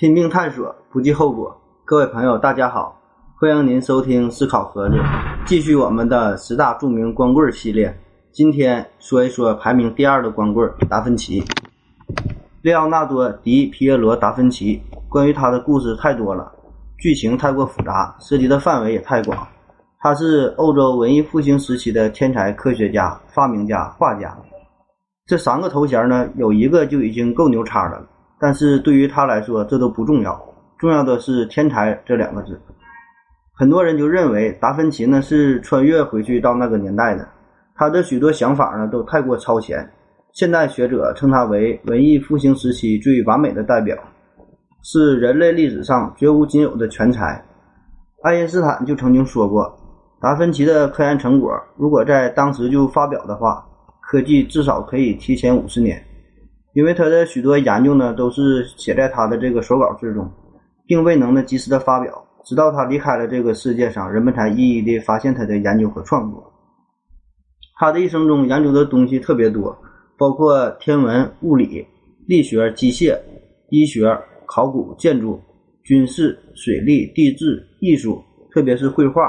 拼命探索，不计后果。各位朋友，大家好，欢迎您收听思考盒子，继续我们的十大著名光棍系列。今天说一说排名第二的光棍达芬奇，列奥纳多·迪皮耶罗·达芬奇。关于他的故事太多了，剧情太过复杂，涉及的范围也太广。他是欧洲文艺复兴时期的天才科学家、发明家、画家。这三个头衔呢，有一个就已经够牛叉的了。但是对于他来说，这都不重要，重要的是“天才”这两个字。很多人就认为达芬奇呢是穿越回去到那个年代的，他的许多想法呢都太过超前。现代学者称他为文艺复兴时期最完美的代表，是人类历史上绝无仅有的全才。爱因斯坦就曾经说过，达芬奇的科研成果如果在当时就发表的话，科技至少可以提前五十年。因为他的许多研究呢，都是写在他的这个手稿之中，并未能呢及时的发表，直到他离开了这个世界上，人们才一一的发现他的研究和创作。他的一生中研究的东西特别多，包括天文、物理、力学、机械、医学、考古、建筑、军事、水利、地质、艺术，特别是绘画，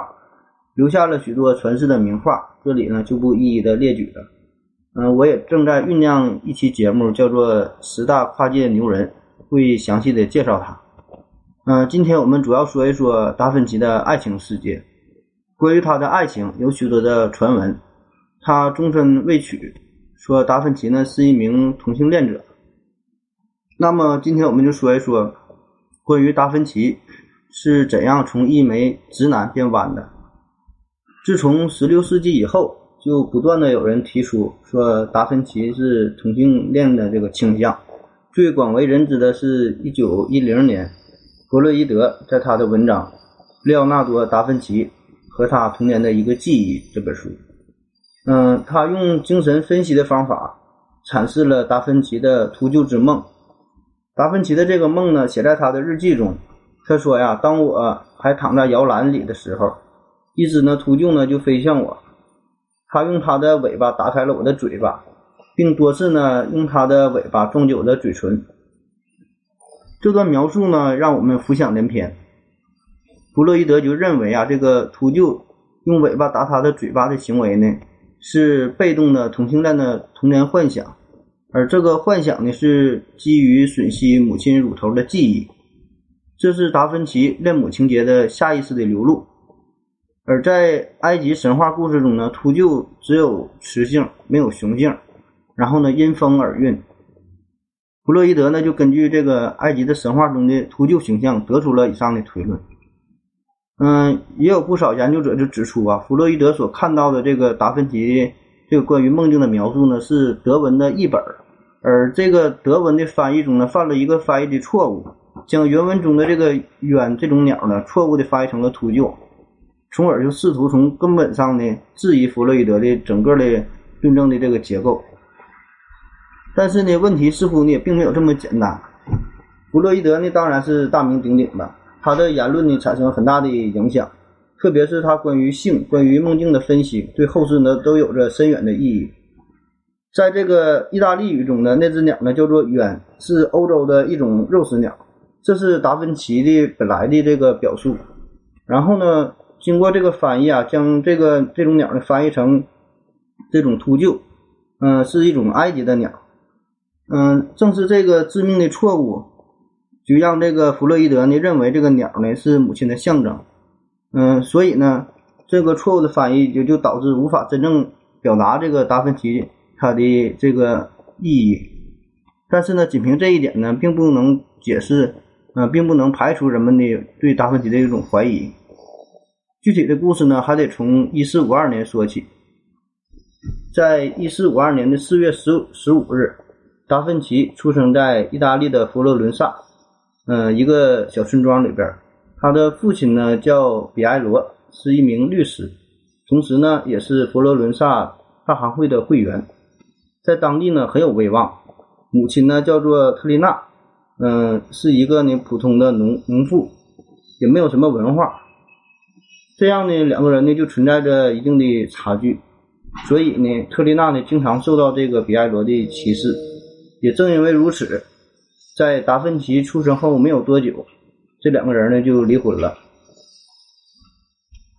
留下了许多传世的名画，这里呢就不一一的列举了。嗯，我也正在酝酿一期节目，叫做《十大跨界牛人》，会详细的介绍他。嗯，今天我们主要说一说达芬奇的爱情世界。关于他的爱情，有许多的传闻。他终身未娶，说达芬奇呢是一名同性恋者。那么今天我们就说一说，关于达芬奇是怎样从一枚直男变弯的。自从十六世纪以后。就不断的有人提出说达芬奇是同性恋的这个倾向，最广为人知的是一九一零年，弗洛伊德在他的文章《列奥纳多·达芬奇和他童年的一个记忆》这本书，嗯，他用精神分析的方法阐释了达芬奇的秃鹫之梦。达芬奇的这个梦呢，写在他的日记中，他说呀，当我还躺在摇篮里的时候，一只呢秃鹫呢就飞向我。他用他的尾巴打开了我的嘴巴，并多次呢用他的尾巴撞击我的嘴唇。这段描述呢让我们浮想联翩。弗洛伊德就认为啊，这个秃鹫用尾巴打他的嘴巴的行为呢，是被动的同性恋的童年幻想，而这个幻想呢是基于吮吸母亲乳头的记忆，这是达芬奇恋母情节的下意识的流露。而在埃及神话故事中呢，秃鹫只有雌性，没有雄性，然后呢因风而孕。弗洛伊德呢就根据这个埃及的神话中的秃鹫形象，得出了以上的推论。嗯，也有不少研究者就指出啊，弗洛伊德所看到的这个达芬奇这个关于梦境的描述呢，是德文的译本，而这个德文的翻译中呢犯了一个翻译的错误，将原文中的这个鸢这种鸟呢错误的翻译成了秃鹫。从而就试图从根本上呢质疑弗洛伊德的整个的论证的这个结构，但是呢问题似乎呢并没有这么简单。弗洛伊德呢当然是大名鼎鼎的，他的言论呢产生了很大的影响，特别是他关于性、关于梦境的分析，对后世呢都有着深远的意义。在这个意大利语中呢那只鸟呢叫做鸢，是欧洲的一种肉食鸟，这是达芬奇的本来的这个表述。然后呢？经过这个翻译啊，将这个这种鸟呢翻译成这种秃鹫，嗯，是一种埃及的鸟，嗯，正是这个致命的错误，就让这个弗洛伊德呢认为这个鸟呢是母亲的象征，嗯，所以呢，这个错误的翻译就就导致无法真正表达这个达芬奇他的这个意义，但是呢，仅凭这一点呢，并不能解释，嗯，并不能排除人们的对达芬奇的一种怀疑。具体的故事呢，还得从一四五二年说起。在一四五二年的四月十十五日，达芬奇出生在意大利的佛罗伦萨，嗯，一个小村庄里边。他的父亲呢叫比埃罗，是一名律师，同时呢也是佛罗伦萨大行会的会员，在当地呢很有威望。母亲呢叫做特丽娜，嗯，是一个呢普通的农农妇，也没有什么文化。这样呢，两个人呢就存在着一定的差距，所以呢，特丽娜呢经常受到这个比埃罗的歧视。也正因为如此，在达芬奇出生后没有多久，这两个人呢就离婚了。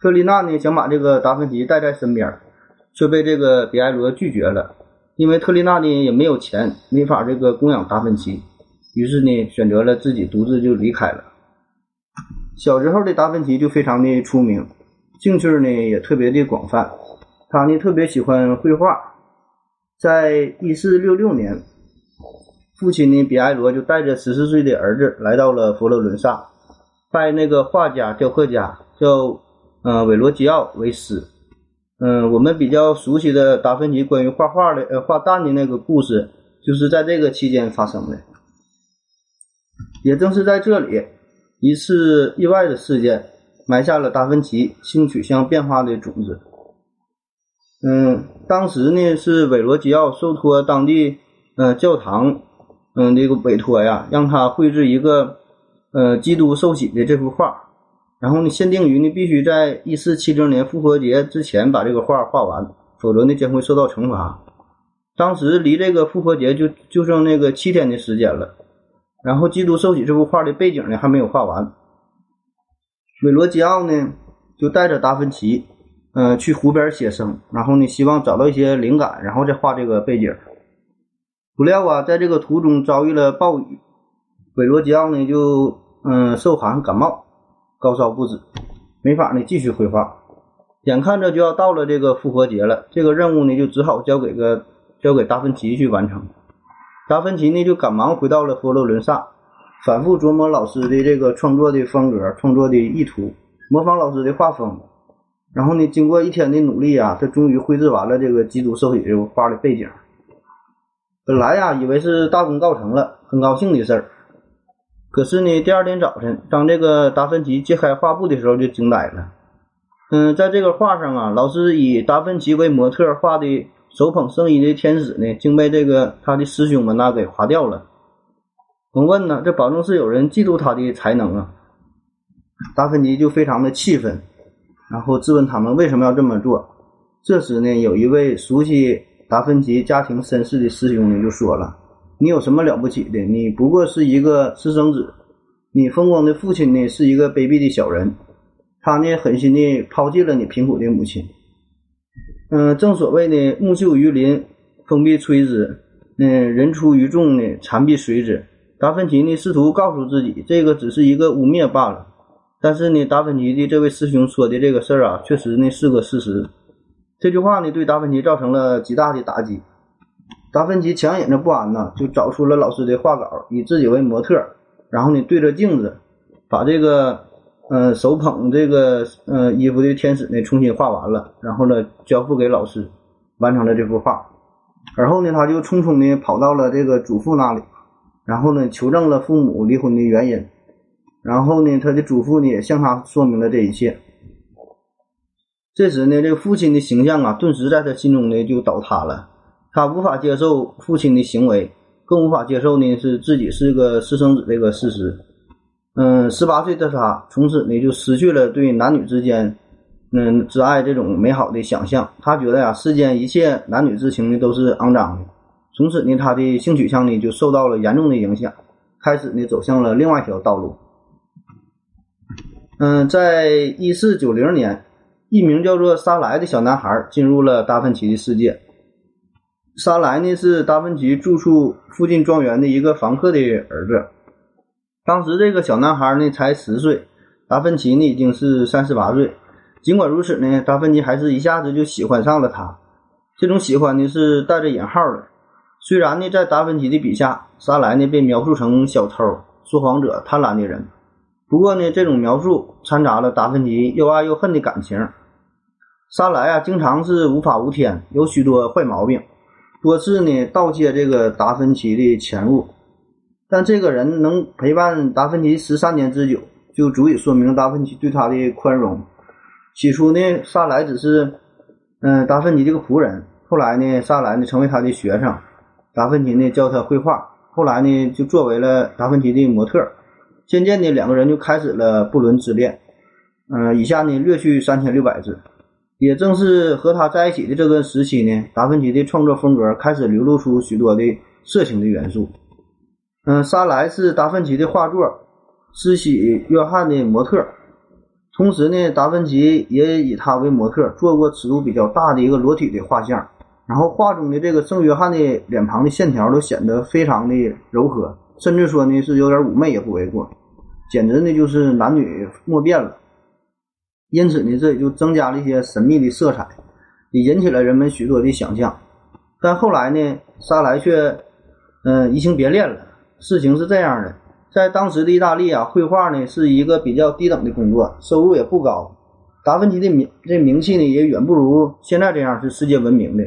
特丽娜呢想把这个达芬奇带在身边，却被这个比埃罗拒绝了，因为特丽娜呢也没有钱，没法这个供养达芬奇，于是呢选择了自己独自就离开了。小时候的达芬奇就非常的出名，兴趣呢也特别的广泛，他呢特别喜欢绘画，在一四六六年。父亲呢，比埃罗就带着十四岁的儿子来到了佛罗伦萨，拜那个画家、雕刻家叫呃韦罗基奥为师。嗯，我们比较熟悉的达芬奇关于画画的呃画蛋的那个故事，就是在这个期间发生的。也正是在这里，一次意外的事件埋下了达芬奇性取向变化的种子。嗯，当时呢是韦罗基奥受托当地呃教堂。嗯，这个委托呀，让他绘制一个，呃，基督受洗的这幅画，然后呢，限定于呢必须在一四七零年复活节之前把这个画画完，否则呢将会受到惩罚。当时离这个复活节就就剩那个七天的时间了，然后基督受洗这幅画的背景呢还没有画完。韦罗基奥呢就带着达芬奇，嗯，去湖边写生，然后呢希望找到一些灵感，然后再画这个背景。不料啊，在这个途中遭遇了暴雨，韦罗基奥呢就嗯受寒感冒，高烧不止，没法呢继续绘画。眼看着就要到了这个复活节了，这个任务呢就只好交给个交给达芬奇去完成。达芬奇呢就赶忙回到了佛罗伦萨，反复琢磨老师的这个创作的风格、创作的意图，模仿老师的画风。然后呢，经过一天的努力啊，他终于绘制完了这个基督受洗这幅画的背景。本来呀，以为是大功告成了，很高兴的事儿。可是呢，第二天早晨，当这个达芬奇揭开画布的时候，就惊呆了。嗯，在这个画上啊，老师以达芬奇为模特画的手捧圣衣的天使呢，竟被这个他的师兄们那给划掉了。我问呢，这保证是有人嫉妒他的才能啊？达芬奇就非常的气愤，然后质问他们为什么要这么做。这时呢，有一位熟悉。达芬奇家庭身世的师兄呢就说了：“你有什么了不起的？你不过是一个私生子。你风光的父亲呢是一个卑鄙的小人，他呢狠心的抛弃了你贫苦的母亲。嗯，正所谓呢，木秀于林，风必摧之；嗯，人出于众呢，蝉必随之。达芬奇呢试图告诉自己，这个只是一个污蔑罢了。但是呢，达芬奇的这位师兄说的这个事儿啊，确实呢是个事实。”这句话呢，对达芬奇造成了极大的打击。达芬奇强忍着不安呢，就找出了老师的画稿，以自己为模特，然后呢，对着镜子，把这个，呃，手捧这个，呃，衣服的天使呢，重新画完了，然后呢，交付给老师，完成了这幅画。而后呢，他就匆匆的跑到了这个祖父那里，然后呢，求证了父母离婚的原因，然后呢，他的祖父呢，也向他说明了这一切。这时呢，这个父亲的形象啊，顿时在他心中呢就倒塌了。他无法接受父亲的行为，更无法接受呢是自己是个私生子这个事实。嗯，十八岁的他从此呢就失去了对男女之间嗯之爱这种美好的想象。他觉得呀，世间一切男女之情呢都是肮脏的。从此呢，他的性取向呢就受到了严重的影响，开始呢走向了另外一条道路。嗯，在一四九零年。一名叫做沙莱的小男孩进入了达芬奇的世界。沙莱呢是达芬奇住处附近庄园的一个房客的儿子。当时这个小男孩呢才十岁，达芬奇呢已经是三十八岁。尽管如此呢，达芬奇还是一下子就喜欢上了他。这种喜欢呢是带着引号的。虽然呢在达芬奇的笔下，沙莱呢被描述成小偷、说谎者、贪婪的人，不过呢这种描述掺杂了达芬奇又爱又恨的感情。沙莱啊，经常是无法无天，有许多坏毛病，多次呢盗窃这个达芬奇的钱物。但这个人能陪伴达芬奇十三年之久，就足以说明达芬奇对他的宽容。起初呢，沙莱只是嗯达芬奇这个仆人，后来呢，沙莱呢成为他的学生，达芬奇呢教他绘画，后来呢就作为了达芬奇的模特。渐渐的，两个人就开始了不伦之恋。嗯，以下呢略去三千六百字。也正是和他在一起的这段时期呢，达芬奇的创作风格开始流露出许多的色情的元素。嗯，莎莱是达芬奇的画作《施洗约翰》的模特，同时呢，达芬奇也以他为模特做过尺度比较大的一个裸体的画像。然后画中的这个圣约翰的脸庞的线条都显得非常的柔和，甚至说呢是有点妩媚也不为过，简直呢就是男女莫辨了。因此呢，这也就增加了一些神秘的色彩，也引起了人们许多的想象。但后来呢，莎莱却嗯移情别恋了。事情是这样的，在当时的意大利啊，绘画呢是一个比较低等的工作，收入也不高。达芬奇的名这名气呢也远不如现在这样是世界闻名的。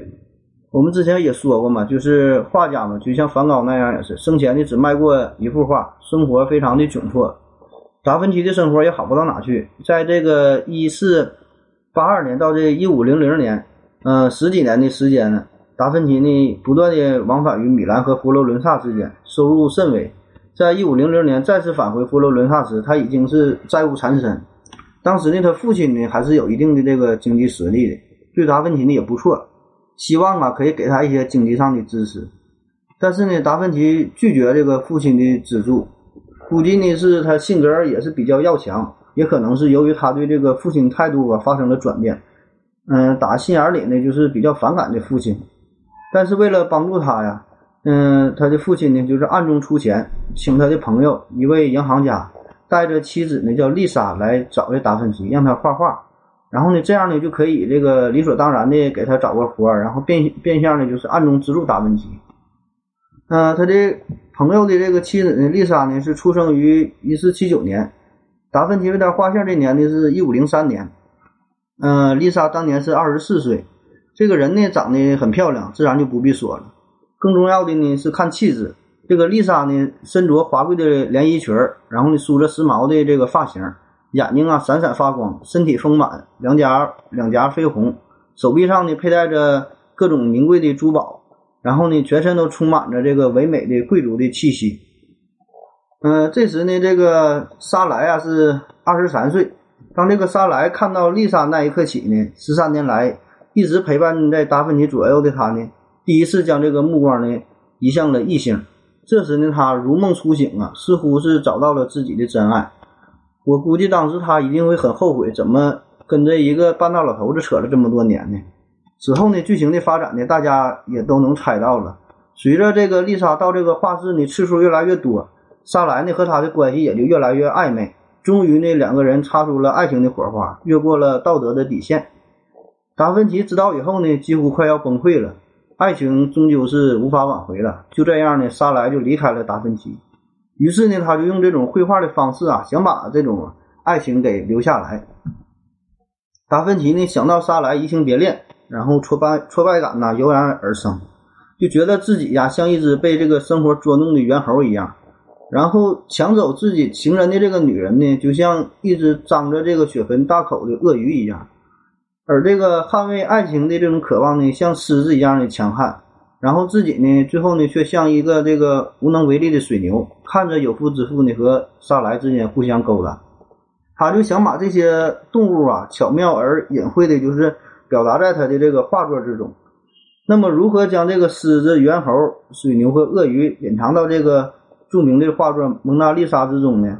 我们之前也说过嘛，就是画家嘛，就像梵高那样也是，生前呢只卖过一幅画，生活非常的窘迫。达芬奇的生活也好不到哪去，在这个一四八二年到这一五零零年，嗯，十几年的时间呢。达芬奇呢，不断的往返于米兰和佛罗伦萨之间，收入甚微。在一五零零年再次返回佛罗伦萨时，他已经是债务缠身。当时呢，他父亲呢还是有一定的这个经济实力的，对达芬奇呢也不错，希望啊可以给他一些经济上的支持。但是呢，达芬奇拒绝这个父亲的资助，估计呢是他性格也是比较要强，也可能是由于他对这个父亲态度啊发生了转变。嗯，打心眼里呢就是比较反感这父亲。但是为了帮助他呀，嗯，他的父亲呢，就是暗中出钱，请他的朋友一位银行家带着妻子呢，叫丽莎来找这达芬奇，让他画画。然后呢，这样呢就可以这个理所当然的给他找个活儿，然后变变相的就是暗中资助达芬奇。嗯，他的朋友的这个妻子呢，丽莎呢是出生于一四七九年，达芬奇为他画像这年呢是一五零三年。嗯，丽莎当年是二十四岁。这个人呢，长得很漂亮，自然就不必说了。更重要的呢是看气质。这个丽莎呢，身着华贵的连衣裙，然后呢梳着时髦的这个发型，眼睛啊闪闪发光，身体丰满，两颊两颊绯红，手臂上呢佩戴着各种名贵的珠宝，然后呢全身都充满着这个唯美的贵族的气息。嗯，这时呢，这个莎莱啊是二十三岁。当这个莎莱看到丽莎那一刻起呢，十三年来。一直陪伴在达芬奇左右的他呢，第一次将这个目光呢移向了异性。这时呢，他如梦初醒啊，似乎是找到了自己的真爱。我估计当时他一定会很后悔，怎么跟这一个半大老头子扯了这么多年呢？之后呢，剧情的发展呢，大家也都能猜到了。随着这个丽莎到这个画室呢次数越来越多，莎莱呢和他的关系也就越来越暧昧。终于呢，两个人擦出了爱情的火花，越过了道德的底线。达芬奇知道以后呢，几乎快要崩溃了。爱情终究是无法挽回了。就这样呢，莎莱就离开了达芬奇。于是呢，他就用这种绘画的方式啊，想把这种爱情给留下来。达芬奇呢，想到莎莱移情别恋，然后挫败挫败感呢油然而生，就觉得自己呀像一只被这个生活捉弄的猿猴一样。然后抢走自己情人的这个女人呢，就像一只张着这个血盆大口的鳄鱼一样。而这个捍卫爱情的这种渴望呢，像狮子一样的强悍，然后自己呢，最后呢，却像一个这个无能为力的水牛，看着有夫之妇呢和莎莱之间互相勾搭，他就想把这些动物啊，巧妙而隐晦的，就是表达在他的这个画作之中。那么，如何将这个狮子、猿猴、水牛和鳄鱼隐藏到这个著名的画作《蒙娜丽莎》之中呢？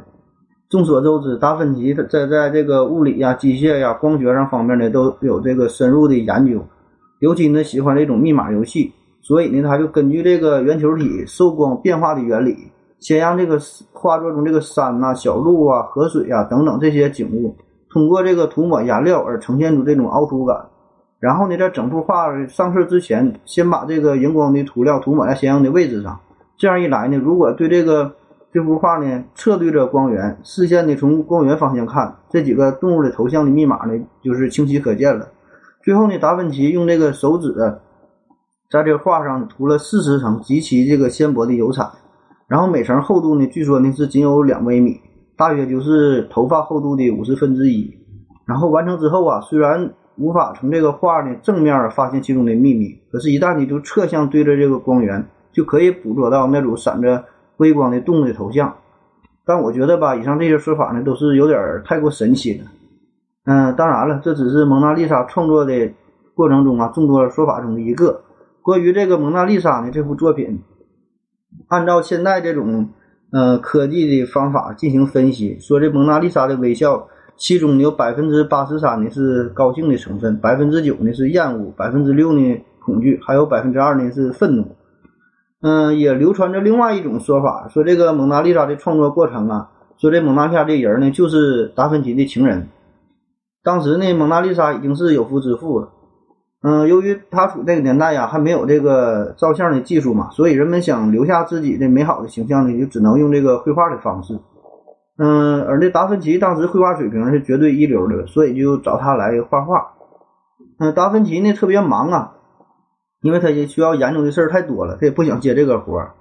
众所周知，达芬奇在在这个物理呀、机械呀、光学上方面呢都有这个深入的研究，尤其呢喜欢这种密码游戏，所以呢他就根据这个圆球体受光变化的原理，先让这个画作中这个山呐、小路啊、河水啊等等这些景物，通过这个涂抹颜料而呈现出这种凹凸感，然后呢在整幅画上色之前，先把这个荧光的涂料涂抹在相应的位置上，这样一来呢，如果对这个这幅画呢，侧对着光源，视线呢从光源方向看，这几个动物的头像的密码呢，就是清晰可见了。最后呢，达芬奇用这个手指在这画上涂了四十层极其这个纤薄的油彩，然后每层厚度呢，据说呢是仅有两微米，大约就是头发厚度的五十分之一。然后完成之后啊，虽然无法从这个画的正面发现其中的秘密，可是，一旦你就侧向对着这个光源，就可以捕捉到那种闪着。微光的动物的头像，但我觉得吧，以上这些说法呢，都是有点太过神奇了。嗯，当然了，这只是蒙娜丽莎创作的过程中啊众多说法中的一个。关于这个蒙娜丽莎呢，这幅作品，按照现在这种呃科技的方法进行分析，说这蒙娜丽莎的微笑，其中有百分之八十三呢是高兴的成分，百分之九呢是厌恶，百分之六呢恐惧，还有百分之二呢是愤怒。嗯，也流传着另外一种说法，说这个蒙娜丽莎的创作过程啊，说这蒙娜丽莎这人呢就是达芬奇的情人。当时呢，蒙娜丽莎已经是有夫之妇了。嗯，由于他处那个年代呀，还没有这个照相的技术嘛，所以人们想留下自己的美好的形象呢，就只能用这个绘画的方式。嗯，而这达芬奇当时绘画水平是绝对一流的，所以就找他来画画。嗯，达芬奇呢特别忙啊。因为他也需要研究的事儿太多了，他也不想接这个活儿。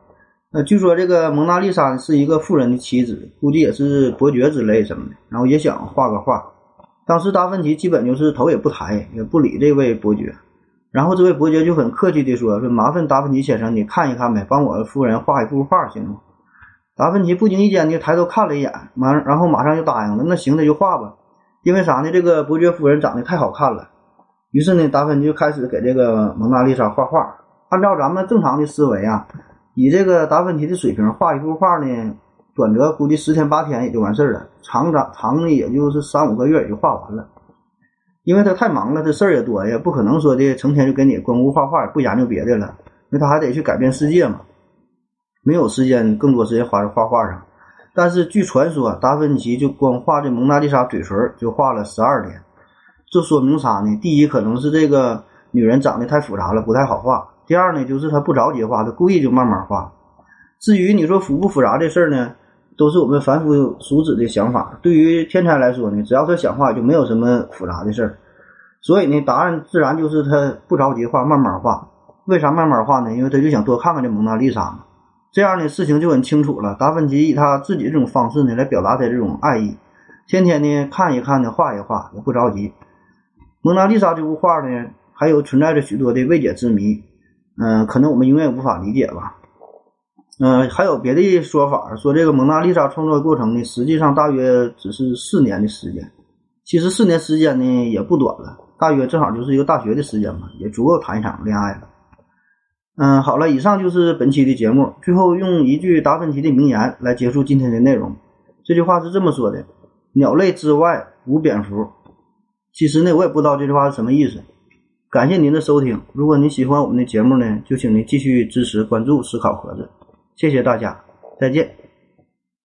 呃，据说这个蒙娜丽莎是一个富人的妻子，估计也是伯爵之类什么的，然后也想画个画。当时达芬奇基本就是头也不抬，也不理这位伯爵。然后这位伯爵就很客气地说：“说麻烦达芬奇先生，你看一看呗，帮我夫人画一幅画行吗？”达芬奇不经意间就抬头看了一眼，马然后马上就答应了：“那行，那就画吧。”因为啥呢？这个伯爵夫人长得太好看了。于是呢，达芬奇就开始给这个蒙娜丽莎画画。按照咱们正常的思维啊，以这个达芬奇的水平，画一幅画呢，短则估计十天八天也就完事儿了，长长长呢也就是三五个月也就画完了。因为他太忙了，这事儿也多呀，不可能说的成天就给你光顾画画，不研究别的了。那他还得去改变世界嘛，没有时间更多时间花在画画上。但是据传说，达芬奇就光画这蒙娜丽莎嘴唇就画了十二天。这说明啥呢？第一，可能是这个女人长得太复杂了，不太好画；第二呢，就是她不着急画，她故意就慢慢画。至于你说复不复杂这事儿呢，都是我们凡夫俗子的想法。对于天才来说呢，只要他想画，就没有什么复杂的事儿。所以呢，答案自然就是他不着急画，慢慢画。为啥慢慢画呢？因为他就想多看看这蒙娜丽莎嘛。这样呢，事情就很清楚了。达芬奇以他自己这种方式呢，来表达他这种爱意，天天呢看一看呢，画一画，也不着急。蒙娜丽莎这幅画呢，还有存在着许多的未解之谜，嗯，可能我们永远无法理解吧。嗯，还有别的说法，说这个蒙娜丽莎创作过程呢，实际上大约只是四年的时间。其实四年时间呢也不短了，大约正好就是一个大学的时间嘛，也足够谈一场恋爱了。嗯，好了，以上就是本期的节目。最后用一句达芬奇的名言来结束今天的内容。这句话是这么说的：“鸟类之外无蝙蝠。”其实呢，我也不知道这句话是什么意思。感谢您的收听，如果您喜欢我们的节目呢，就请您继续支持关注思考盒子，谢谢大家，再见。